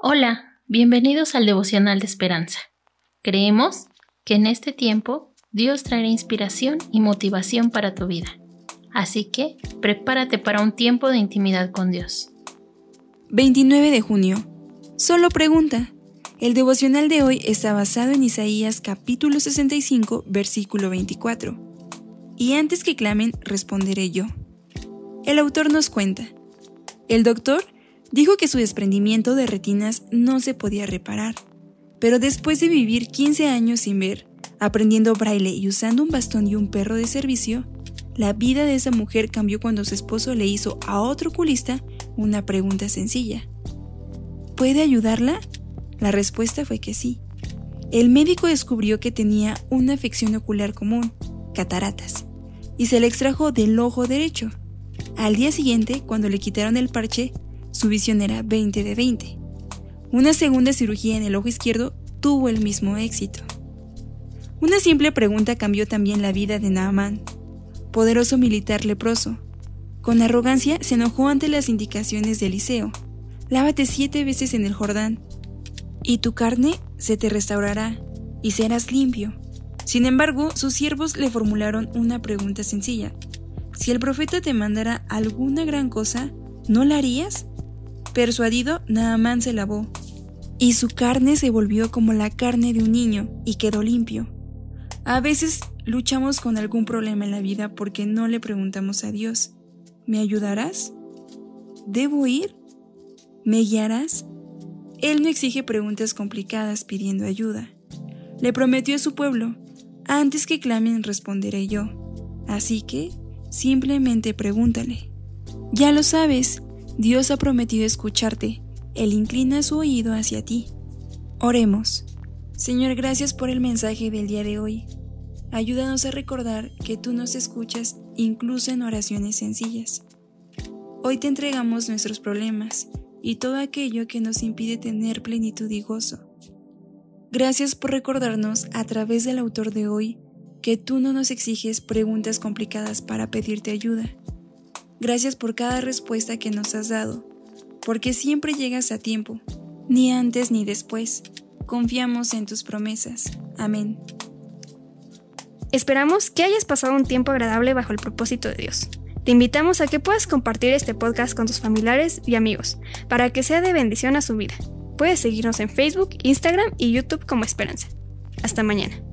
Hola, bienvenidos al devocional de esperanza. Creemos que en este tiempo Dios traerá inspiración y motivación para tu vida. Así que prepárate para un tiempo de intimidad con Dios. 29 de junio. Solo pregunta. El devocional de hoy está basado en Isaías capítulo 65, versículo 24. Y antes que clamen, responderé yo. El autor nos cuenta. El doctor Dijo que su desprendimiento de retinas no se podía reparar, pero después de vivir 15 años sin ver, aprendiendo braille y usando un bastón y un perro de servicio, la vida de esa mujer cambió cuando su esposo le hizo a otro oculista una pregunta sencilla. ¿Puede ayudarla? La respuesta fue que sí. El médico descubrió que tenía una afección ocular común, cataratas, y se le extrajo del ojo derecho. Al día siguiente, cuando le quitaron el parche, su visión era 20 de 20. Una segunda cirugía en el ojo izquierdo tuvo el mismo éxito. Una simple pregunta cambió también la vida de Naaman, poderoso militar leproso. Con arrogancia se enojó ante las indicaciones de Eliseo. Lávate siete veces en el Jordán, y tu carne se te restaurará, y serás limpio. Sin embargo, sus siervos le formularon una pregunta sencilla. Si el profeta te mandara alguna gran cosa, ¿no la harías? Persuadido, Naamán se lavó, y su carne se volvió como la carne de un niño y quedó limpio. A veces luchamos con algún problema en la vida porque no le preguntamos a Dios, ¿me ayudarás? ¿Debo ir? ¿Me guiarás? Él no exige preguntas complicadas pidiendo ayuda. Le prometió a su pueblo, antes que clamen responderé yo. Así que, simplemente pregúntale. Ya lo sabes, Dios ha prometido escucharte, Él inclina su oído hacia ti. Oremos. Señor, gracias por el mensaje del día de hoy. Ayúdanos a recordar que tú nos escuchas incluso en oraciones sencillas. Hoy te entregamos nuestros problemas y todo aquello que nos impide tener plenitud y gozo. Gracias por recordarnos a través del autor de hoy que tú no nos exiges preguntas complicadas para pedirte ayuda Gracias por cada respuesta que nos has dado, porque siempre llegas a tiempo, ni antes ni después. Confiamos en tus promesas. Amén. Esperamos que hayas pasado un tiempo agradable bajo el propósito de Dios. Te invitamos a que puedas compartir este podcast con tus familiares y amigos, para que sea de bendición a su vida. Puedes seguirnos en Facebook, Instagram y YouTube como Esperanza. Hasta mañana.